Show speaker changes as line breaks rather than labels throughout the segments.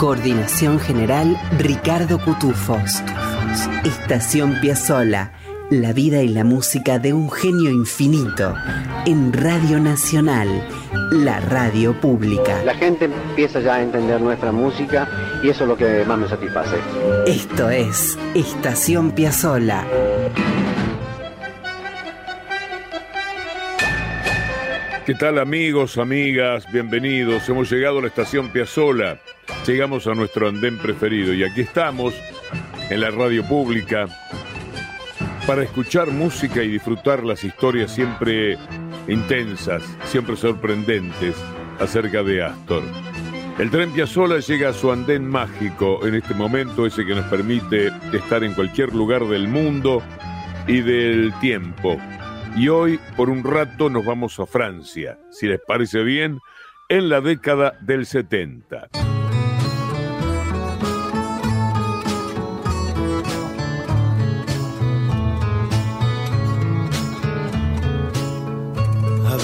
Coordinación general Ricardo Cutufos. Estación Piazzola la vida y la música de un genio infinito en Radio Nacional, la radio pública.
La gente empieza ya a entender nuestra música y eso es lo que más me satisface.
Esto es Estación Piazzola.
¿Qué tal amigos, amigas? Bienvenidos. Hemos llegado a la estación Piazzola. Llegamos a nuestro andén preferido y aquí estamos en la radio pública para escuchar música y disfrutar las historias siempre intensas, siempre sorprendentes acerca de Astor. El tren Piazzola llega a su andén mágico en este momento, ese que nos permite estar en cualquier lugar del mundo y del tiempo. Y hoy, por un rato, nos vamos a Francia, si les parece bien, en la década del 70.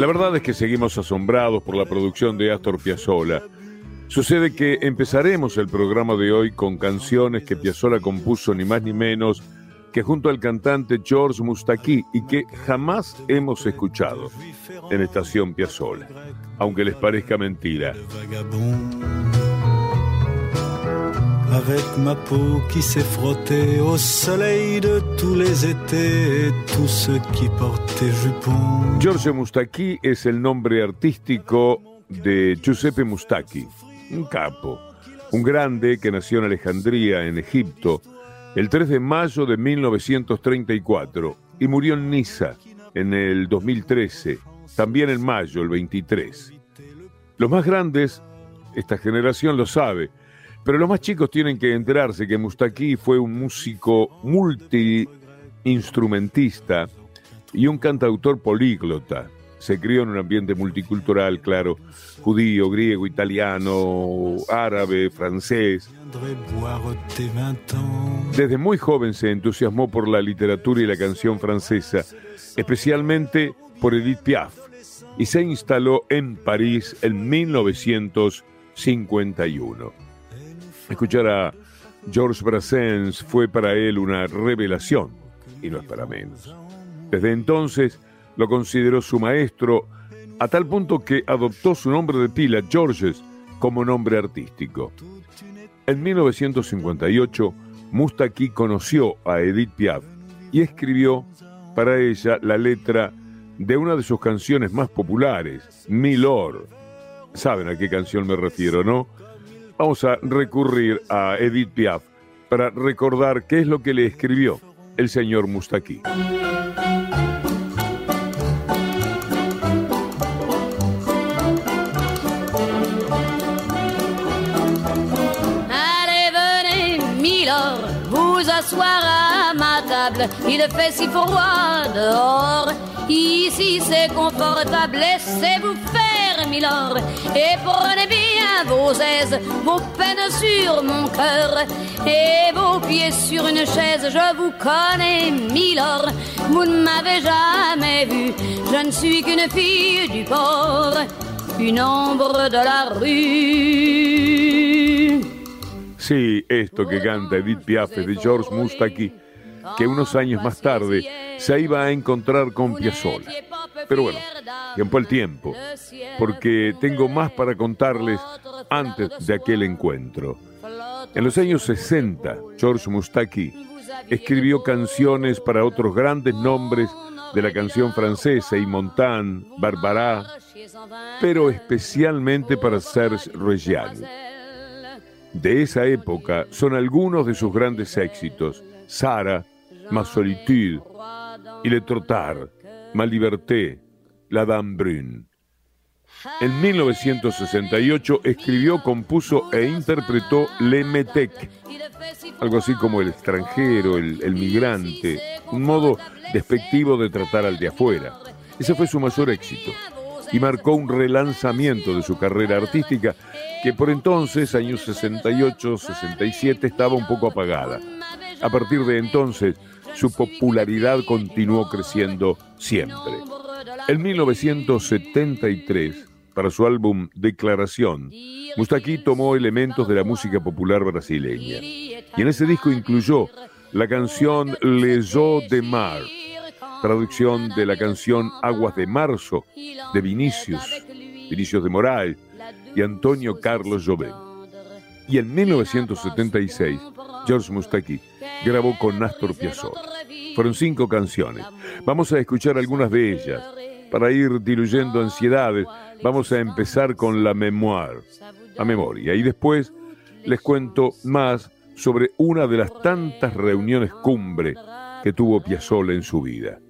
La verdad es que seguimos asombrados por la producción de Astor Piazzolla. Sucede que empezaremos el programa de hoy con canciones que Piazzolla compuso ni más ni menos que junto al cantante George Mustaki y que jamás hemos escuchado en Estación Piazzolla, aunque les parezca mentira.
Avec ma peau qui s'est frottée au soleil de tous les étés et tous ceux qui portaient jupons.
George Mustaki es el nombre artístico de Giuseppe Mustaki, un capo, un grande que nació en Alejandría, en Egipto, el 3 de mayo de 1934 y murió en Niza en el 2013, también en mayo, el 23. Los más grandes, esta generación lo sabe, pero los más chicos tienen que enterarse que Mustaki fue un músico multi-instrumentista y un cantautor políglota. Se crió en un ambiente multicultural, claro, judío, griego, italiano, árabe, francés. Desde muy joven se entusiasmó por la literatura y la canción francesa, especialmente por Edith Piaf, y se instaló en París en 1951. Escuchar a George Brassens fue para él una revelación, y no es para menos. Desde entonces lo consideró su maestro, a tal punto que adoptó su nombre de pila, Georges, como nombre artístico. En 1958, Mustaki conoció a Edith Piaf y escribió para ella la letra de una de sus canciones más populares, Milord. Saben a qué canción me refiero, ¿no? Vamos a recurrir a Edith Piaf para recordar qué es lo que le escribió el señor Mustaki.
Asseoir à ma table. Il fait si froid dehors. Ici c'est confortable, laissez-vous faire, Milord. Et prenez bien vos aises, vos peines sur mon cœur. Et vos pieds sur une chaise, je vous connais, Milord. Vous ne m'avez jamais vu, je ne suis qu'une fille du port, une ombre de la rue.
Sí, esto que canta Edith Piaf de George Mustaki, que unos años más tarde se iba a encontrar con Piazzolla. Pero bueno, tiempo al tiempo, porque tengo más para contarles antes de aquel encuentro. En los años 60, George Mustaki escribió canciones para otros grandes nombres de la canción francesa, y Montan, Barbara, pero especialmente para Serge Reggiani. De esa época son algunos de sus grandes éxitos, Sara, Ma Solitude, Il est trop tard, Ma Liberté, La Dame Brune. En 1968 escribió, compuso e interpretó Le Metec, algo así como el extranjero, el, el, migrante, un modo despectivo de tratar al de afuera. Ese fue su mayor éxito y marcó un relanzamiento de su carrera artística que por entonces, años 68-67, estaba un poco apagada. A partir de entonces, su popularidad continuó creciendo siempre. En 1973, para su álbum Declaración, Mustaki tomó elementos de la música popular brasileña y en ese disco incluyó la canción Eaux de Mar, traducción de la canción Aguas de Marzo de Vinicius, Vinicius de Moraes y Antonio Carlos Jobim. Y en 1976, George Mustaki grabó con Nástor Piazzolla. Fueron cinco canciones. Vamos a escuchar algunas de ellas. Para ir diluyendo ansiedades, vamos a empezar con la memoir, la memoria. Y después les cuento más sobre una de las tantas reuniones cumbre que tuvo Piazzolla en su vida.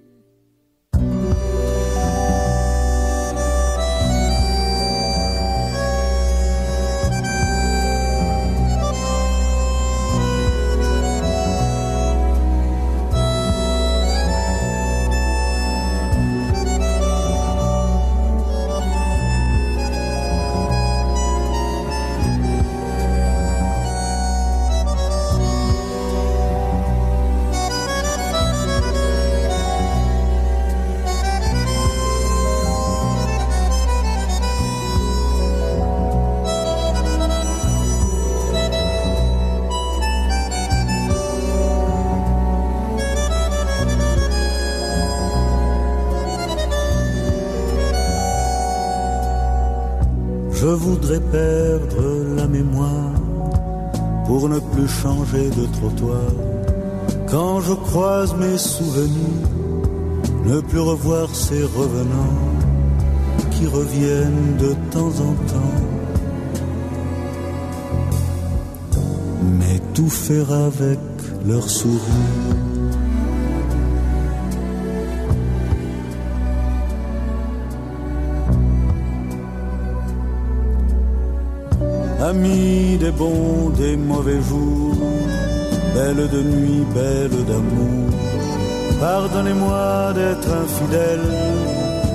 Perdre la mémoire pour ne plus changer de trottoir. Quand je croise mes souvenirs, ne plus revoir ces revenants qui reviennent de temps en temps. Mais tout faire avec leur sourire Amis des bons, des mauvais jours, belle de nuit, belle d'amour. Pardonnez-moi d'être infidèle,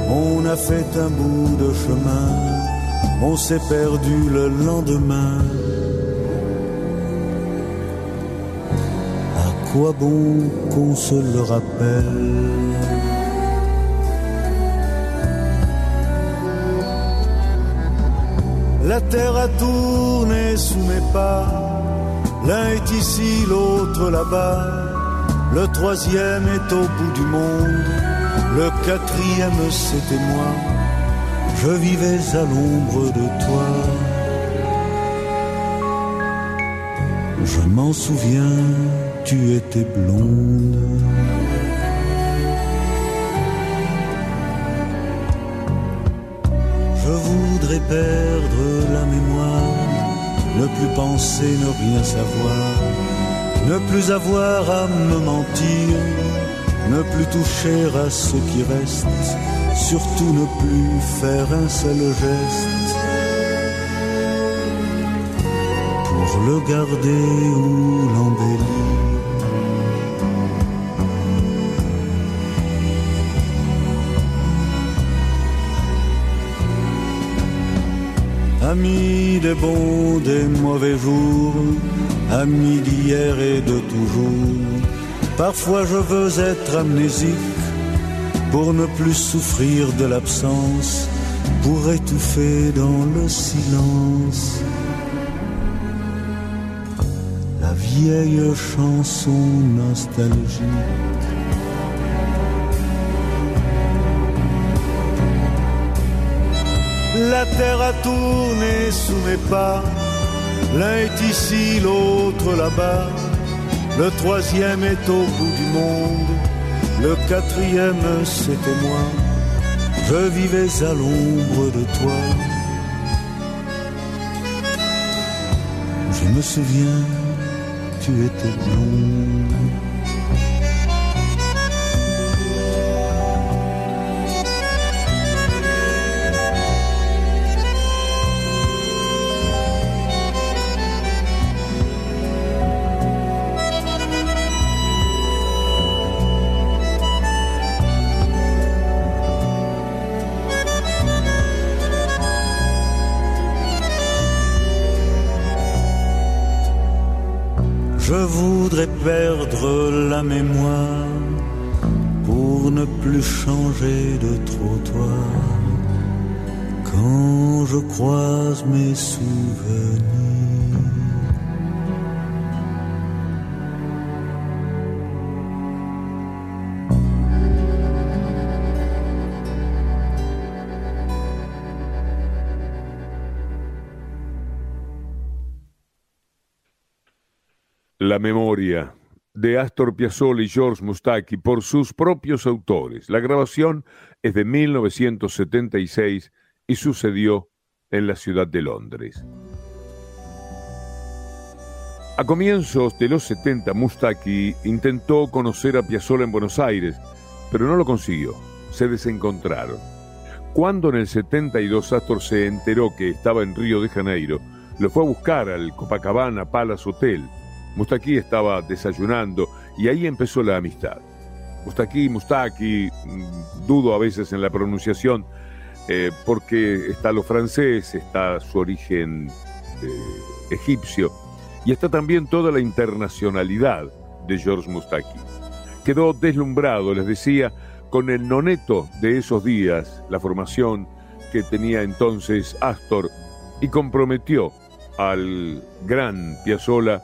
on a fait un bout de chemin, on s'est perdu le lendemain. À quoi bon qu'on se le rappelle? La terre a tourné sous mes pas. L'un est ici, l'autre là-bas. Le troisième est au bout du monde. Le quatrième, c'était moi. Je vivais à l'ombre de toi. Je m'en souviens, tu étais blonde. Perdre la mémoire, ne plus penser, ne rien savoir, ne plus avoir à me mentir, ne plus toucher à ce qui reste, surtout ne plus faire un seul geste pour le garder ou l'embellir. Amis des bons, des mauvais jours, amis d'hier et de toujours. Parfois je veux être amnésique pour ne plus souffrir de l'absence, pour étouffer dans le silence. La vieille chanson nostalgique La terre a tourné sous mes pas. L'un est ici, l'autre là-bas.
Le troisième est au bout du monde, le quatrième c'était moi. Je vivais à l'ombre de toi. Je me souviens, tu étais blonde. Perdre la mémoire pour ne plus changer de trottoir quand je croise mes souvenirs.
La memoria de Astor Piazzolla y George Mustaki por sus propios autores. La grabación es de 1976 y sucedió en la ciudad de Londres. A comienzos de los 70, Mustaki intentó conocer a Piazzolla en Buenos Aires, pero no lo consiguió. Se desencontraron. Cuando en el 72 Astor se enteró que estaba en Río de Janeiro, lo fue a buscar al Copacabana Palace Hotel Mustaki estaba desayunando y ahí empezó la amistad. Mustaki, Mustaki, mm, dudo a veces en la pronunciación, eh, porque está lo francés, está su origen eh, egipcio y está también toda la internacionalidad de George Mustaki. Quedó deslumbrado, les decía, con el noneto de esos días, la formación que tenía entonces Astor, y comprometió al gran Piazzolla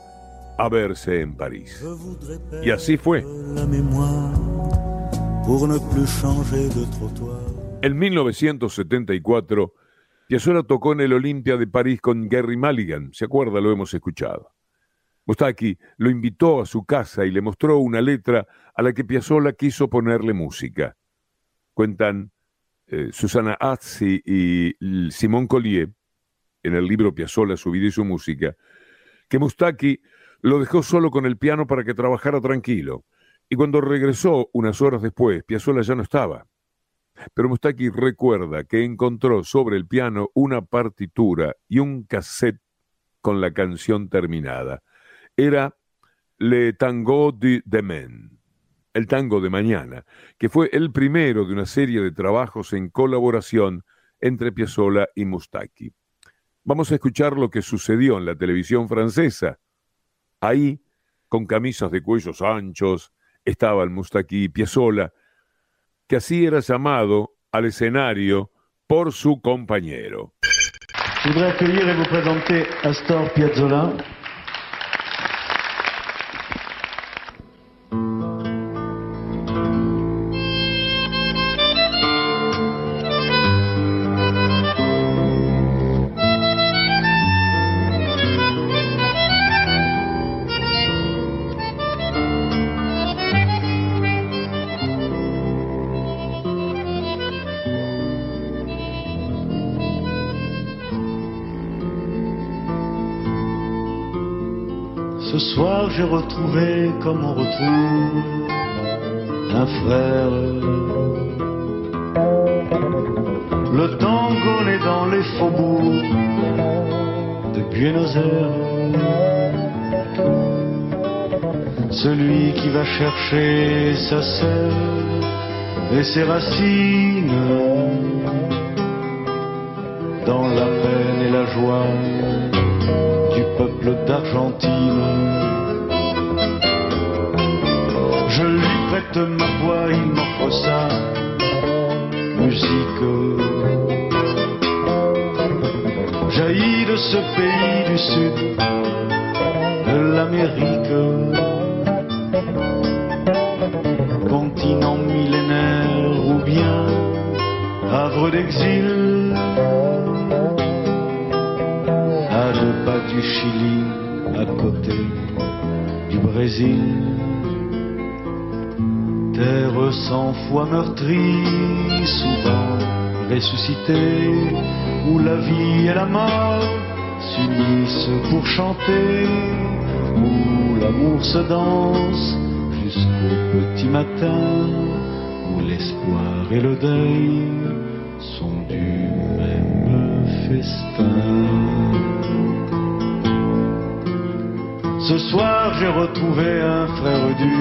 a verse en París. Y así fue. En 1974, Piazzolla tocó en el Olimpia de París con Gary Mulligan. ¿Se acuerda? Lo hemos escuchado. Mustaki lo invitó a su casa y le mostró una letra a la que Piazzolla quiso ponerle música. Cuentan eh, Susana Azzi y Simón Collier, en el libro Piazzolla, su vida y su música, que Mustaki lo dejó solo con el piano para que trabajara tranquilo. Y cuando regresó unas horas después, Piazzolla ya no estaba. Pero Mustaki recuerda que encontró sobre el piano una partitura y un cassette con la canción terminada. Era Le Tango de Demain, el tango de mañana, que fue el primero de una serie de trabajos en colaboración entre Piazzolla y Mustaki. Vamos a escuchar lo que sucedió en la televisión francesa Ahí, con camisas de cuellos anchos, estaba el Mustaki Piazzolla, que así era llamado al escenario por su compañero.
Astor Piazzolla. Et ses racines du Chili, à côté du Brésil. Terre cent fois meurtrie, souvent ressuscitée, où la vie et la mort s'unissent pour chanter, où l'amour se danse jusqu'au petit matin, où l'espoir et le deuil sont du même festin. Ce soir j'ai retrouvé un frère du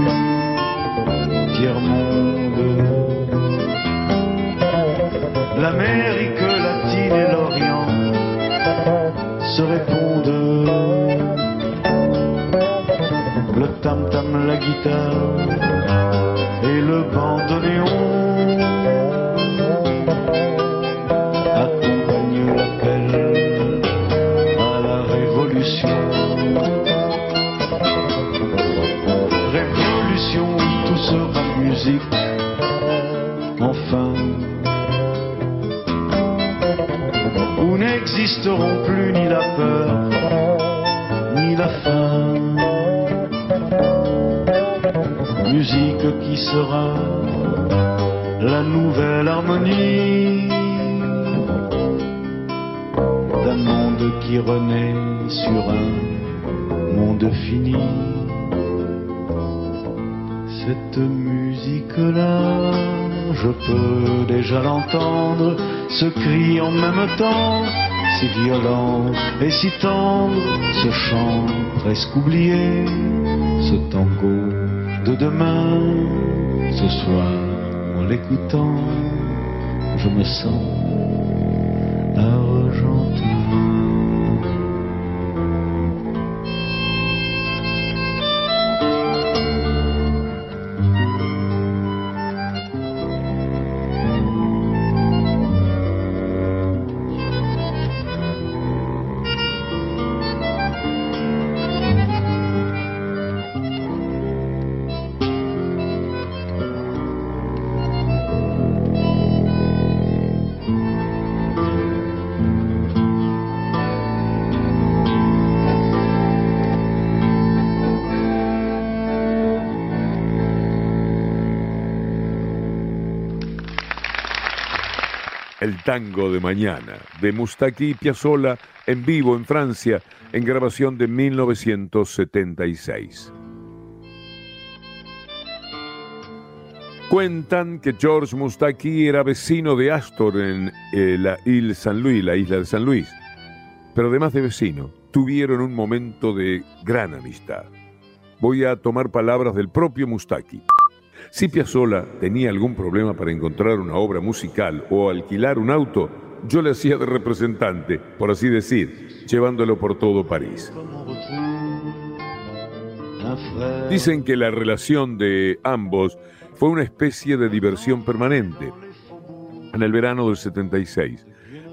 tiers-monde. L'Amérique latine et l'Orient se répondent. Le tam-tam, la guitare et le bandoneon enfin. Où n'existeront plus ni la peur, ni la faim. Musique qui sera la nouvelle harmonie d'un monde qui renaît l'entendre, ce cri en même temps, si violent et si tendre, ce chant presque oublié, ce tango de demain, ce soir en l'écoutant, je me sens argentin.
Tango de mañana, de Mustaki Piazzolla en vivo en Francia, en grabación de 1976. Cuentan que George Mustaki era vecino de Astor en eh, la Ile San Luis, la isla de San Luis. Pero además de vecino, tuvieron un momento de gran amistad. Voy a tomar palabras del propio Mustaki. Si Piazzolla tenía algún problema para encontrar una obra musical o alquilar un auto, yo le hacía de representante, por así decir, llevándolo por todo París. Dicen que la relación de ambos fue una especie de diversión permanente. En el verano del 76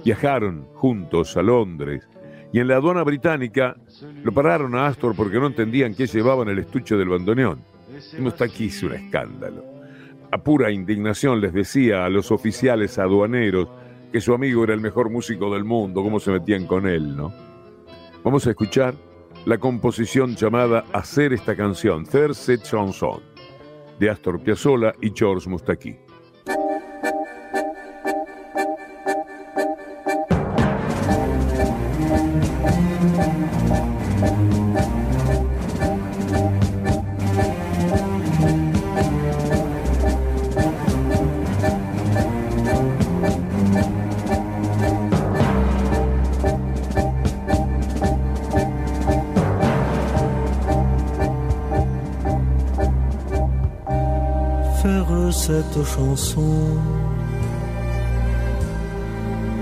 viajaron juntos a Londres y en la aduana británica lo pararon a Astor porque no entendían qué llevaba en el estuche del bandoneón. Mustaki hizo un escándalo. A pura indignación les decía a los oficiales aduaneros que su amigo era el mejor músico del mundo, cómo se metían con él, ¿no? Vamos a escuchar la composición llamada Hacer esta canción, cette chanson, de Astor Piazzolla y George Mustaki.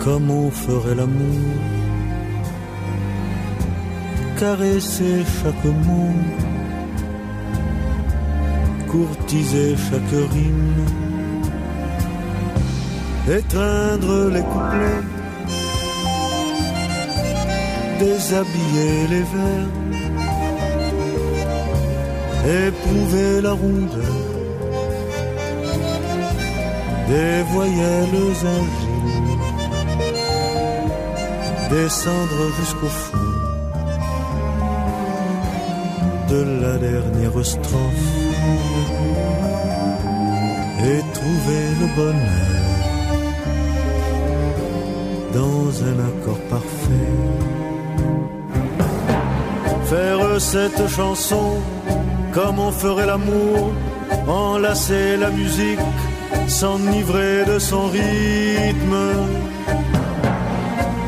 Comme on ferait l'amour, caresser chaque mot, courtiser chaque rime, étreindre les couplets, déshabiller les vers, éprouver la rondeur. Des voyelles agiles, descendre jusqu'au fond, de la dernière strophe et trouver le bonheur dans un accord parfait. Faire cette chanson comme on ferait l'amour, enlacer la musique, s'enivrer de son rythme,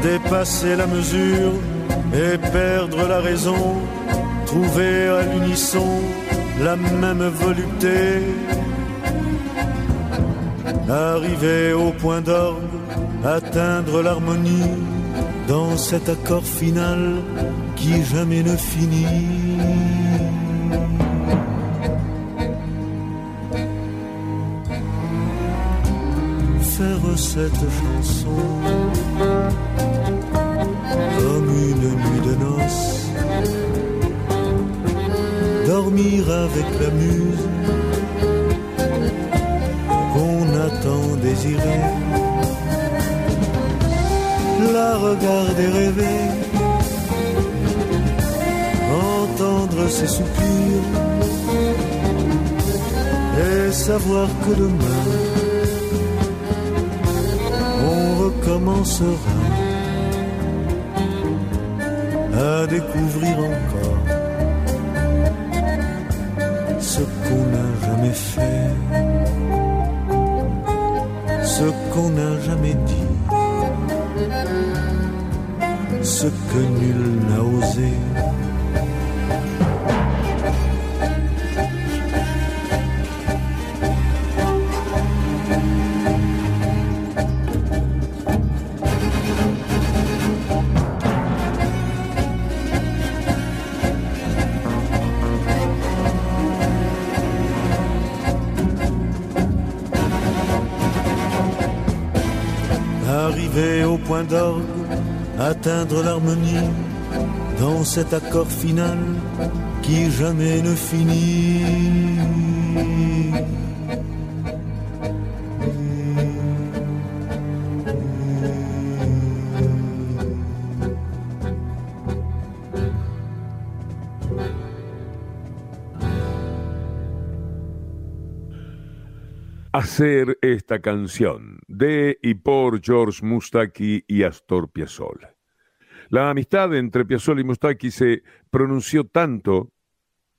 dépasser la mesure et perdre la raison, trouver à l'unisson la même volupté, arriver au point d'orgue, atteindre l'harmonie dans cet accord final qui jamais ne finit. Faire cette chanson une nuit de noces, dormir avec la muse qu'on attend désirer, la regarder rêver, entendre ses soupirs. Et savoir que demain on recommencera à découvrir encore ce qu'on n'a jamais fait, ce qu'on n'a jamais dit, ce que nul n'a osé. Point d'orgue, atteindre l'harmonie dans cet accord final qui jamais ne finit.
Esta canción de y por George Mustaki y Astor Piazzolla. La amistad entre Piazzolla y Mustaki se pronunció tanto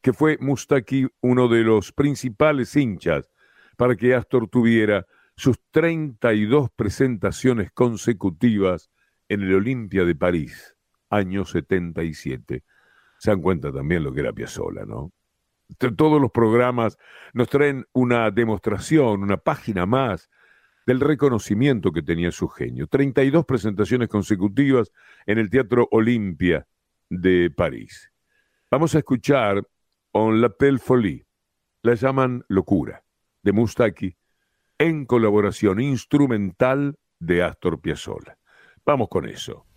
que fue Mustaki uno de los principales hinchas para que Astor tuviera sus 32 presentaciones consecutivas en el Olimpia de París, año 77. Se dan cuenta también lo que era Piazzolla, ¿no? Todos los programas nos traen una demostración, una página más del reconocimiento que tenía su genio. 32 presentaciones consecutivas en el Teatro Olimpia de París. Vamos a escuchar On l'appelle folie, la llaman locura, de Mustaki, en colaboración instrumental de Astor Piazzolla. Vamos con eso.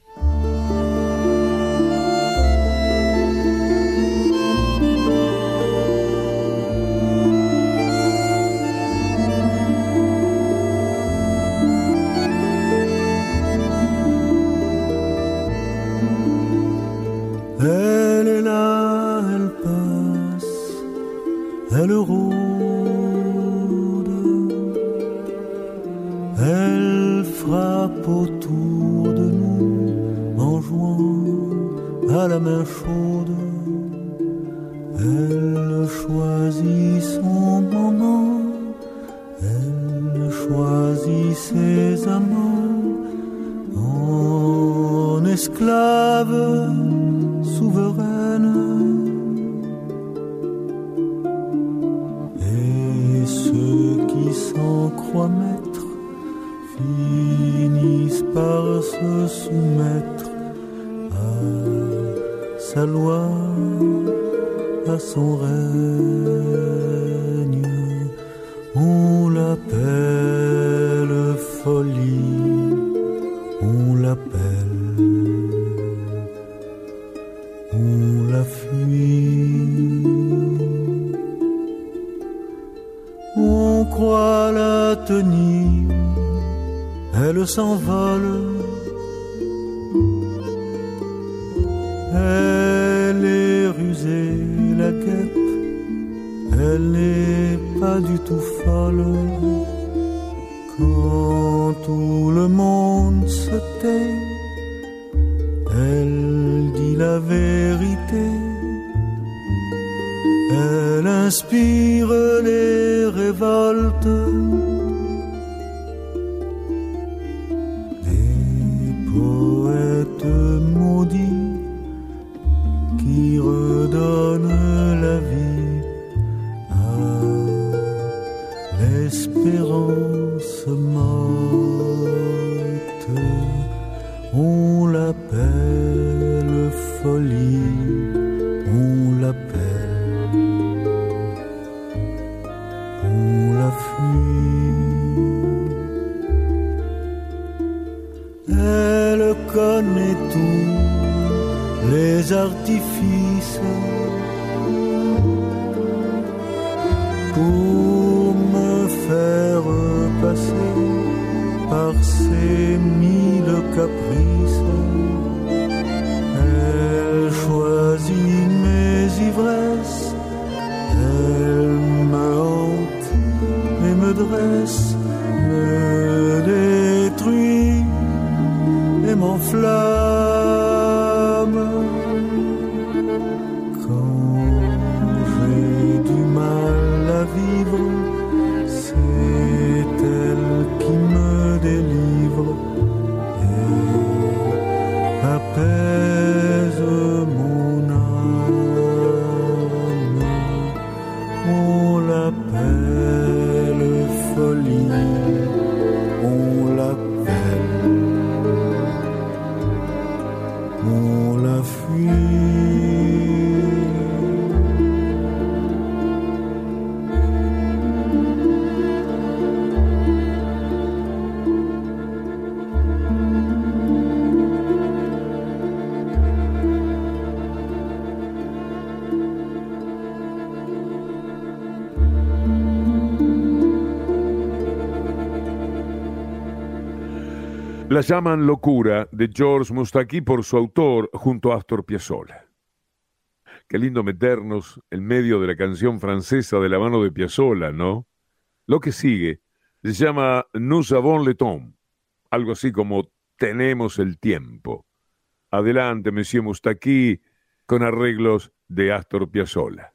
Du tout folle. Quand tout le monde se tait, elle dit la vérité. Elle inspire La
llaman Locura de George Mustaki por su autor junto a Astor Piazzolla. Qué lindo meternos en medio de la canción francesa de la mano de Piazzolla, ¿no? Lo que sigue se llama Nous avons le temps, algo así como Tenemos el tiempo. Adelante, Monsieur Mustaki, con arreglos de Astor Piazzolla.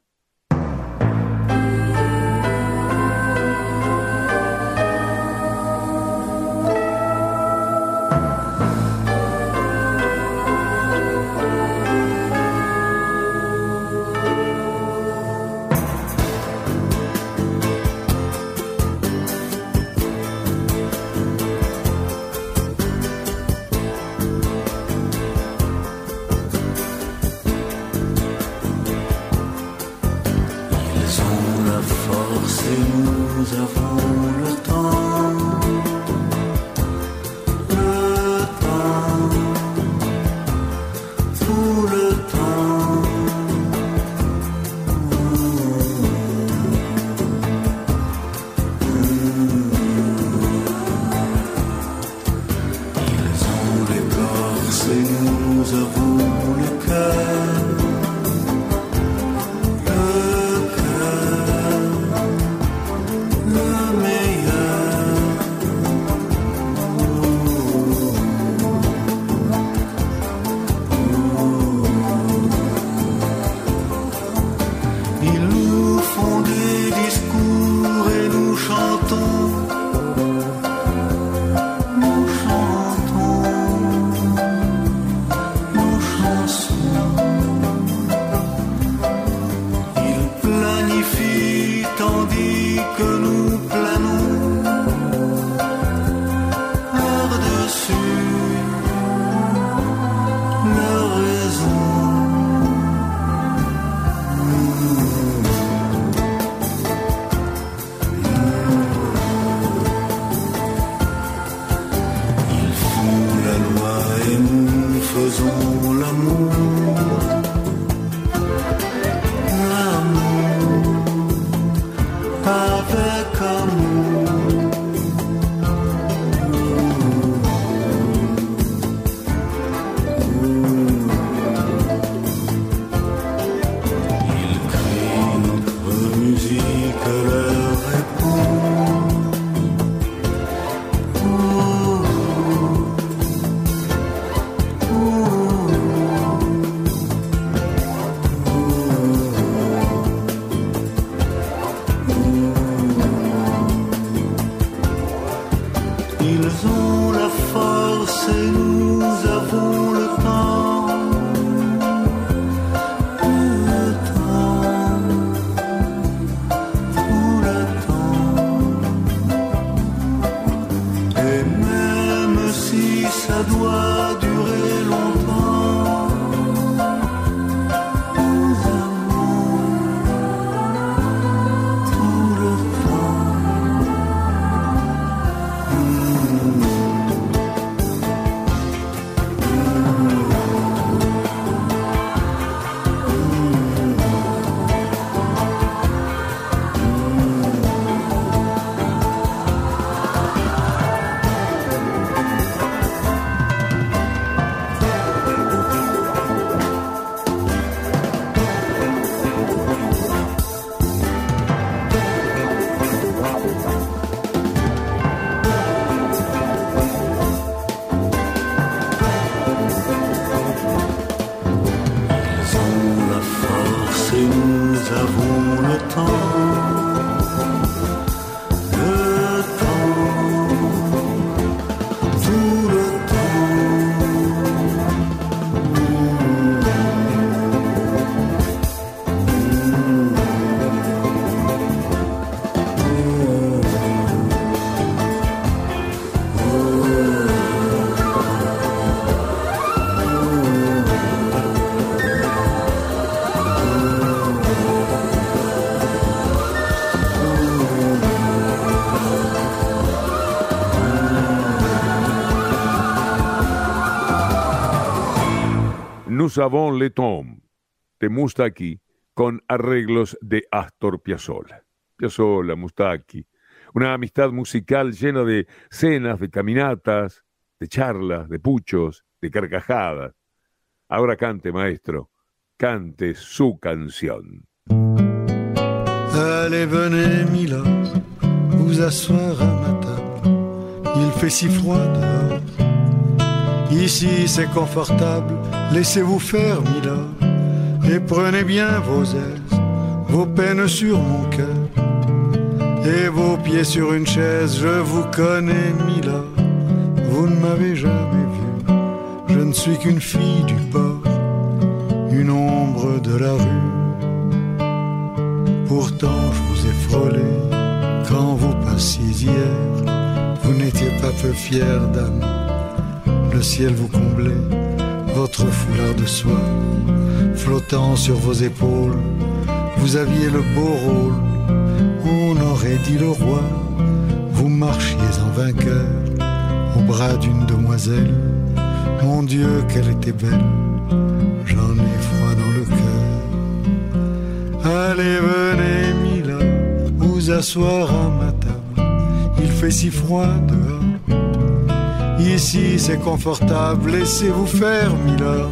Force et nous avons le temps. Nous avons le
temps de Mustaki con arreglos de Astor Piazzolla. Piazzolla, Mustaki, una amistad musical llena de cenas, de caminatas, de charlas, de puchos, de carcajadas. Ahora cante, maestro, cante su canción.
Allez, venez, Mila, vous asseoir à ma table. Il fait si froid dehors. Ici, c'est confortable. Laissez-vous faire, Mila, et prenez bien vos aises, vos peines sur mon cœur, et vos pieds sur une chaise. Je vous connais, Mila, vous ne m'avez jamais vu. Je ne suis qu'une fille du port, une ombre de la rue. Pourtant, je vous ai frôlé quand vous passiez hier. Vous n'étiez pas peu fière, dame. Le ciel vous comblait, votre foulard de soie flottant sur vos épaules. Vous aviez le beau rôle, on aurait dit le roi. Vous marchiez en vainqueur au bras d'une demoiselle. Mon Dieu, qu'elle était belle, j'en ai froid dans le cœur. Allez, venez, Mila, vous asseoir à ma table. Il fait si froid dehors. Ici, c'est confortable, laissez-vous faire, Mila,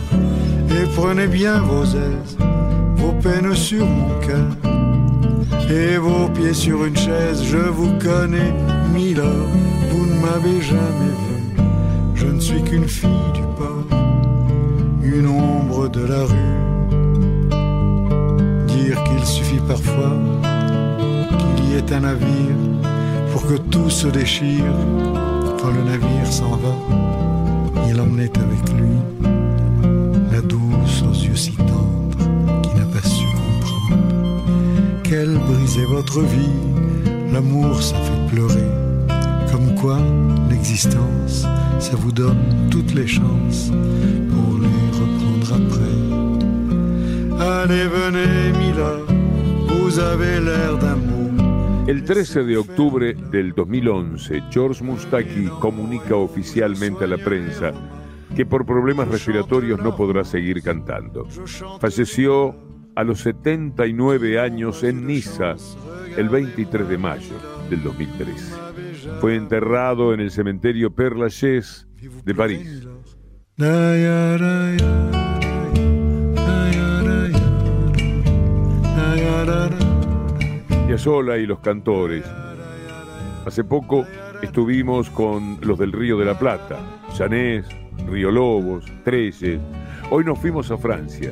et prenez bien vos aises, vos peines sur mon cœur, et vos pieds sur une chaise. Je vous connais, Mila, vous ne m'avez jamais vu. Je ne suis qu'une fille du port, une ombre de la rue. Dire qu'il suffit parfois qu'il y ait un navire pour que tout se déchire. Le navire s'en va, il emmenait avec lui la douce aux yeux si tendres qui n'a pas su comprendre qu'elle brisait votre vie. L'amour, ça fait pleurer. Comme quoi, l'existence, ça vous donne toutes les chances pour les reprendre après. Allez, venez, Mila, vous avez l'air mot.
El 13 de octubre del 2011, George Mustaki comunica oficialmente a la prensa que por problemas respiratorios no podrá seguir cantando. Falleció a los 79 años en Niza el 23 de mayo del 2013. Fue enterrado en el cementerio Père Lachaise de París. Piazzolla y los cantores. Hace poco estuvimos con los del Río de la Plata, Chanés, Río Lobos, Treyes. Hoy nos fuimos a Francia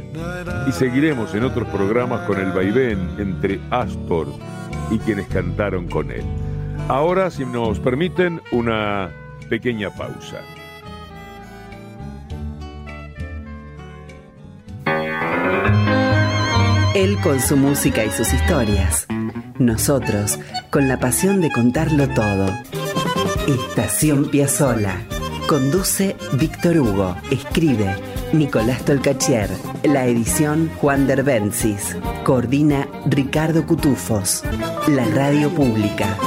y seguiremos en otros programas con el vaivén entre Astor y quienes cantaron con él. Ahora, si nos permiten, una pequeña pausa.
Él con su música y sus historias. Nosotros con la pasión de contarlo todo. Estación Piazzola. Conduce Víctor Hugo. Escribe Nicolás Tolcachier. La edición Juan Derbencis. Coordina Ricardo Cutufos. La radio pública.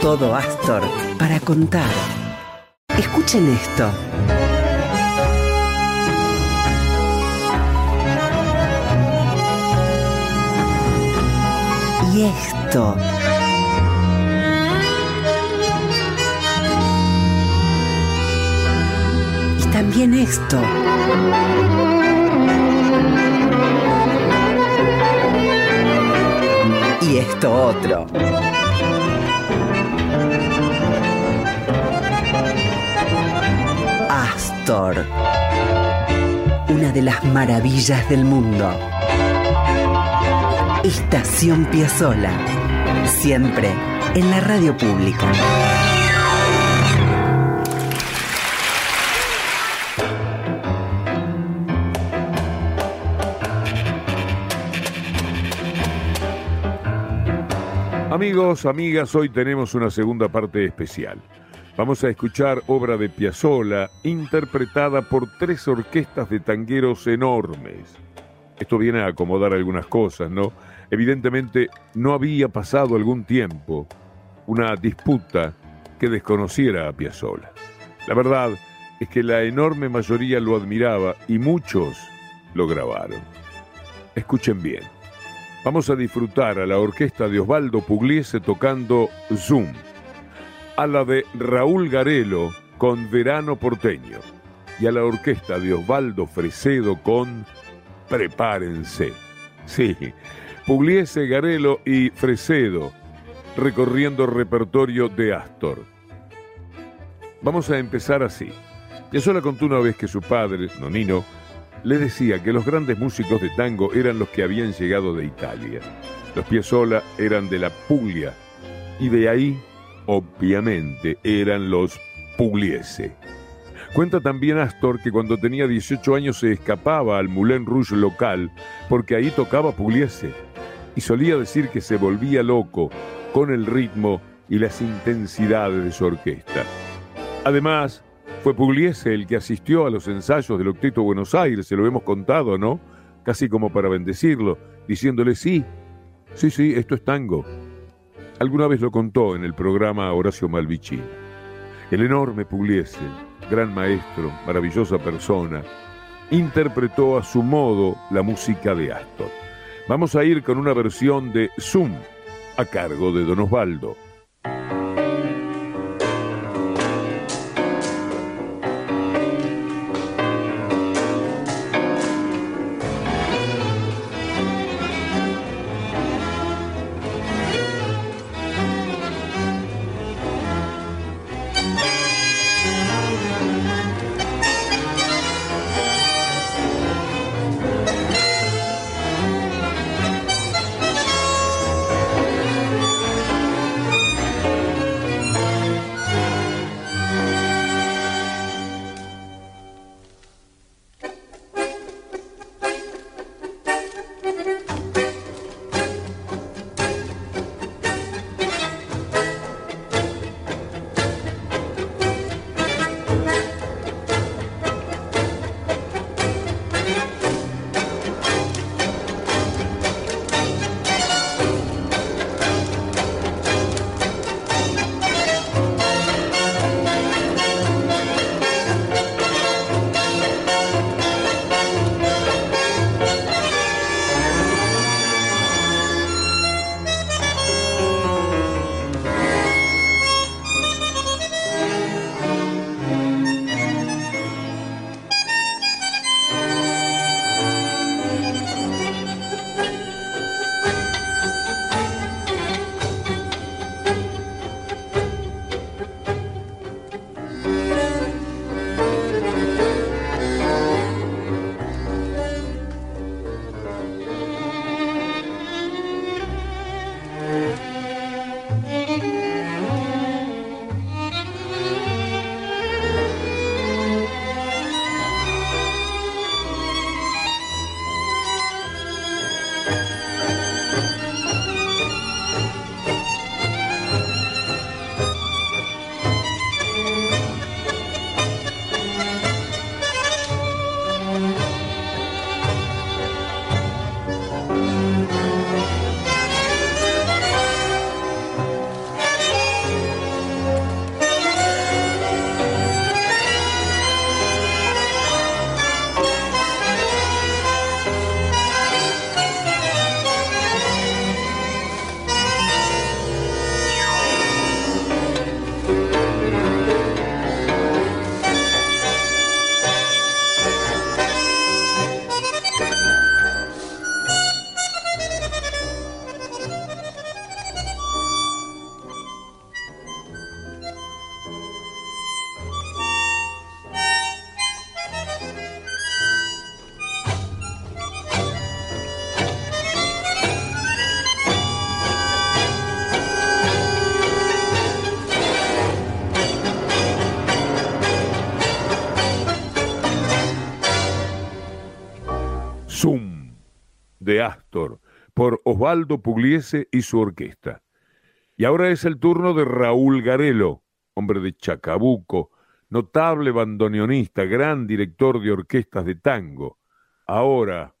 Todo Astor para contar. Escuchen esto. Y esto. Y también esto. Y esto otro. Astor. Una de las maravillas del mundo. Estación Piazzola. Siempre en la radio pública.
Amigos, amigas, hoy tenemos una segunda parte especial. Vamos a escuchar obra de Piazzolla interpretada por tres orquestas de tangueros enormes. Esto viene a acomodar algunas cosas, ¿no? Evidentemente no había pasado algún tiempo una disputa que desconociera a Piazzolla. La verdad es que la enorme mayoría lo admiraba y muchos lo grabaron. Escuchen bien. Vamos a disfrutar a la orquesta de Osvaldo Pugliese tocando Zoom, a la de Raúl Garelo con Verano Porteño y a la orquesta de Osvaldo Fresedo con Prepárense. Sí, Pugliese, Garelo y Fresedo recorriendo repertorio de Astor. Vamos a empezar así. Piazzolla contó una vez que su padre, Nonino, le decía que los grandes músicos de tango eran los que habían llegado de Italia. Los Piazzolla eran de la Puglia y de ahí, obviamente, eran los Pugliese. Cuenta también Astor que cuando tenía 18 años se escapaba al Moulin Rouge local porque ahí tocaba Pugliese y solía decir que se volvía loco con el ritmo y las intensidades de su orquesta. Además, fue Pugliese el que asistió a los ensayos del Octeto Buenos Aires, se lo hemos contado, ¿no? Casi como para bendecirlo, diciéndole sí, sí, sí, esto es tango. Alguna vez lo contó en el programa Horacio Malvicini. El enorme Pugliese, gran maestro, maravillosa persona, interpretó a su modo la música de Astor. Vamos a ir con una versión de Zoom a cargo de Don Osvaldo. De Astor por Osvaldo Pugliese y su orquesta. Y ahora es el turno de Raúl Garelo, hombre de Chacabuco, notable bandoneonista, gran director de orquestas de tango. Ahora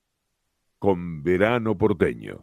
con Verano Porteño.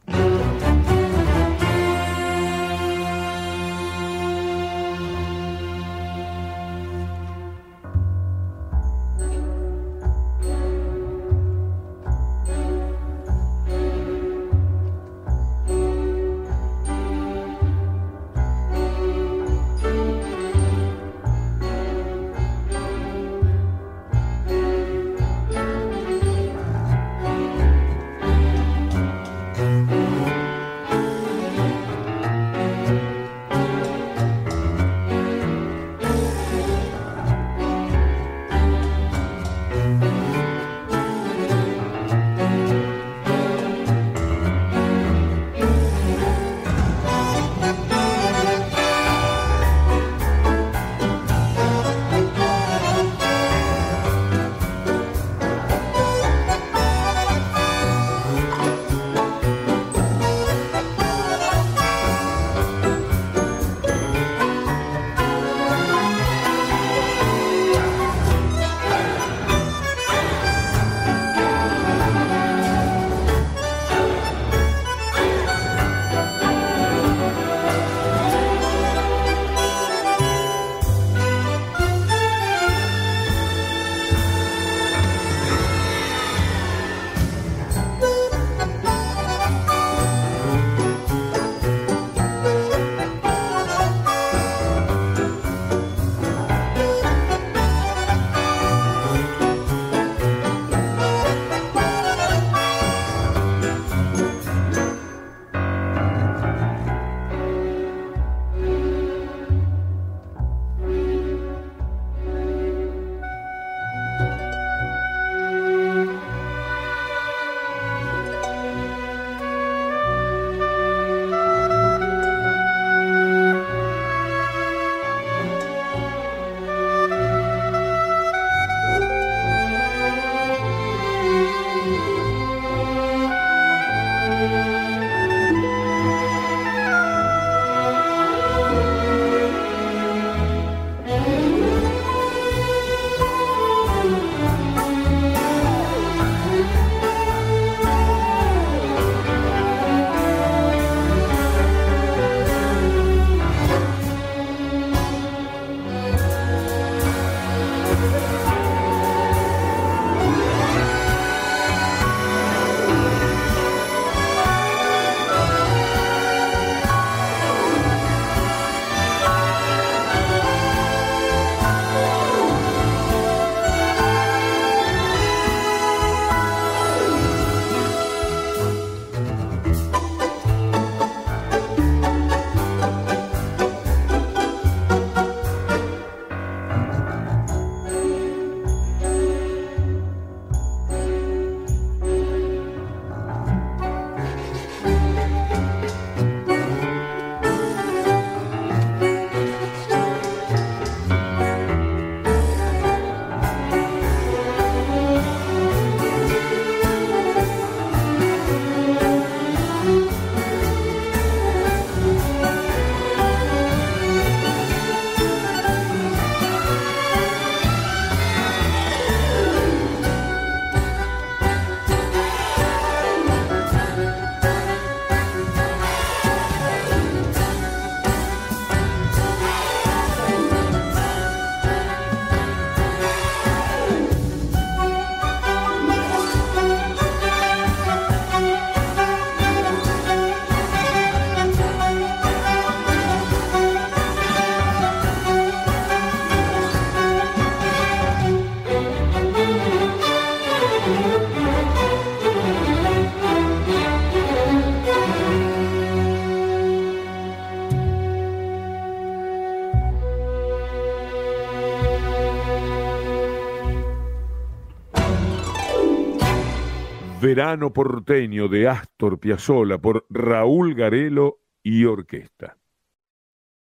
Verano porteño de Astor Piazzolla por Raúl Garelo y orquesta.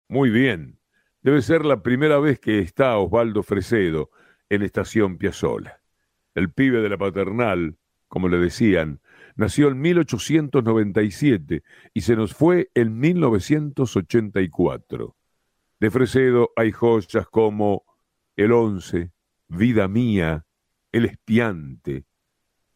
Muy bien, debe ser la primera vez que está Osvaldo Fresedo en Estación Piazzolla. El pibe de la paternal, como le decían, nació en 1897 y se nos fue en 1984. De Fresedo hay joyas como El Once, Vida Mía, El Espiante.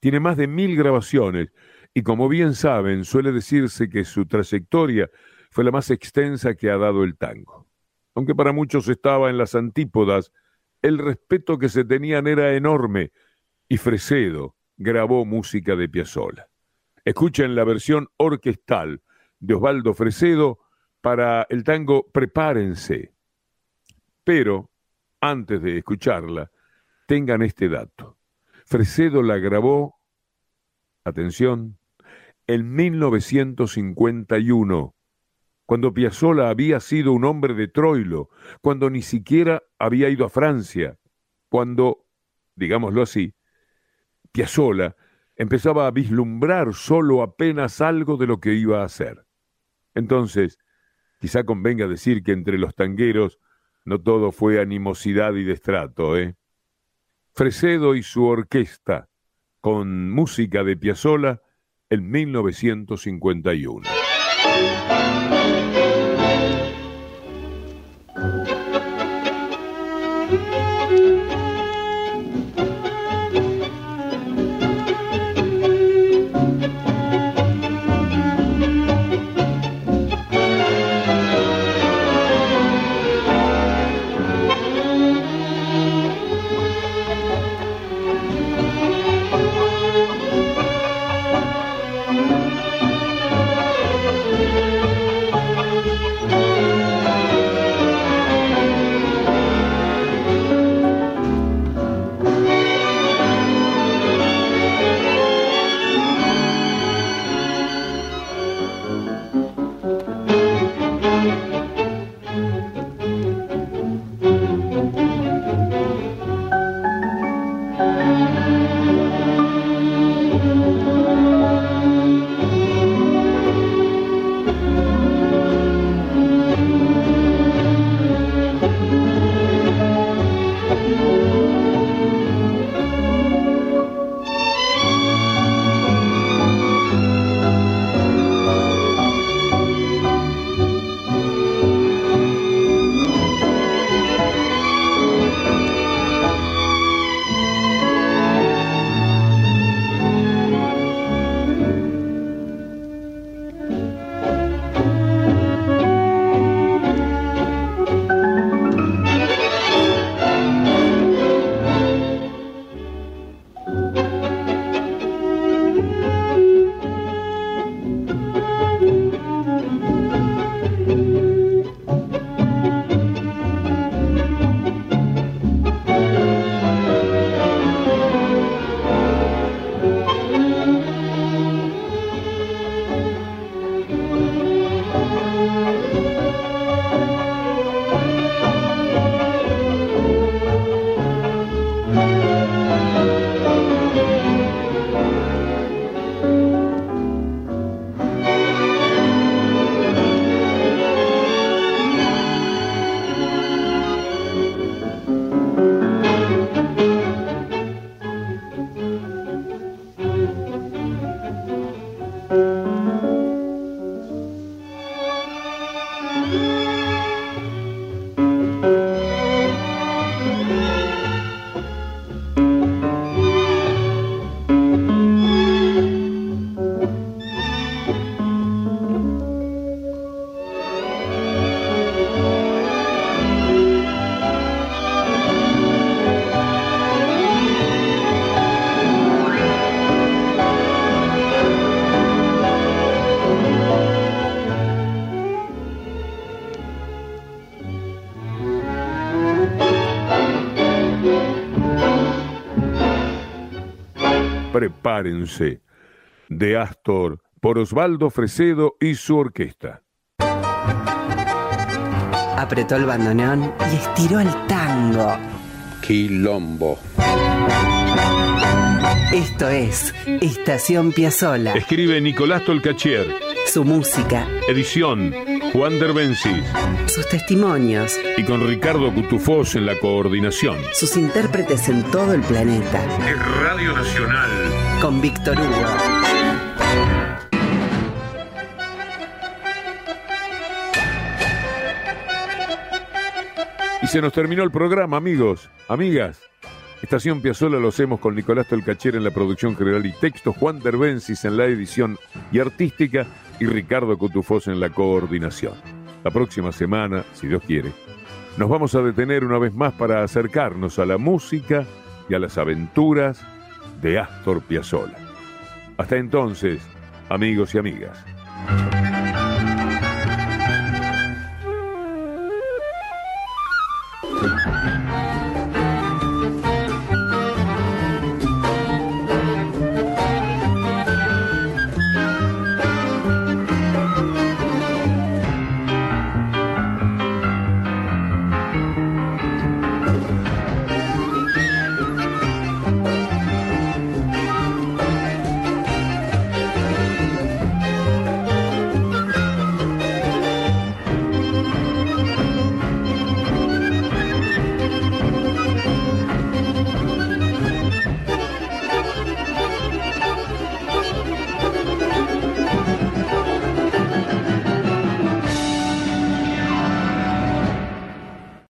Tiene más de mil grabaciones y como bien saben, suele decirse que su trayectoria fue la más extensa que ha dado el tango. Aunque para muchos estaba en las antípodas, el respeto que se tenían era enorme y Fresedo grabó música de Piazzolla. Escuchen la versión orquestal de Osvaldo Fresedo para el tango Prepárense. Pero, antes de escucharla, tengan este dato. Fresedo la grabó, atención, en 1951, cuando Piazzolla había sido un hombre de Troilo, cuando ni siquiera había ido a Francia, cuando, digámoslo así, Piazzolla empezaba a vislumbrar solo apenas algo de lo que iba a hacer. Entonces, quizá convenga decir que entre los tangueros no todo fue animosidad y destrato, ¿eh? Fresedo y su orquesta, con música de Piazzolla en 1951. De Astor por Osvaldo Fresedo y su orquesta.
Apretó el bandoneón y estiró el tango.
Quilombo.
Esto es Estación Piazzola.
Escribe Nicolás Tolcachier.
Su música.
Edición Juan Derbencis.
Sus testimonios.
Y con Ricardo Cutufós en la coordinación.
Sus intérpretes en todo el planeta.
Es Radio Nacional.
Con Víctor Hugo.
Y se nos terminó el programa, amigos, amigas. Estación Piazzola lo hacemos con Nicolás Tolcacher en la producción general y texto, Juan Derbencis en la edición y artística y Ricardo Cotufós en la coordinación. La próxima semana, si Dios quiere, nos vamos a detener una vez más para acercarnos a la música y a las aventuras de Astor Piazzolla. Hasta entonces, amigos y amigas.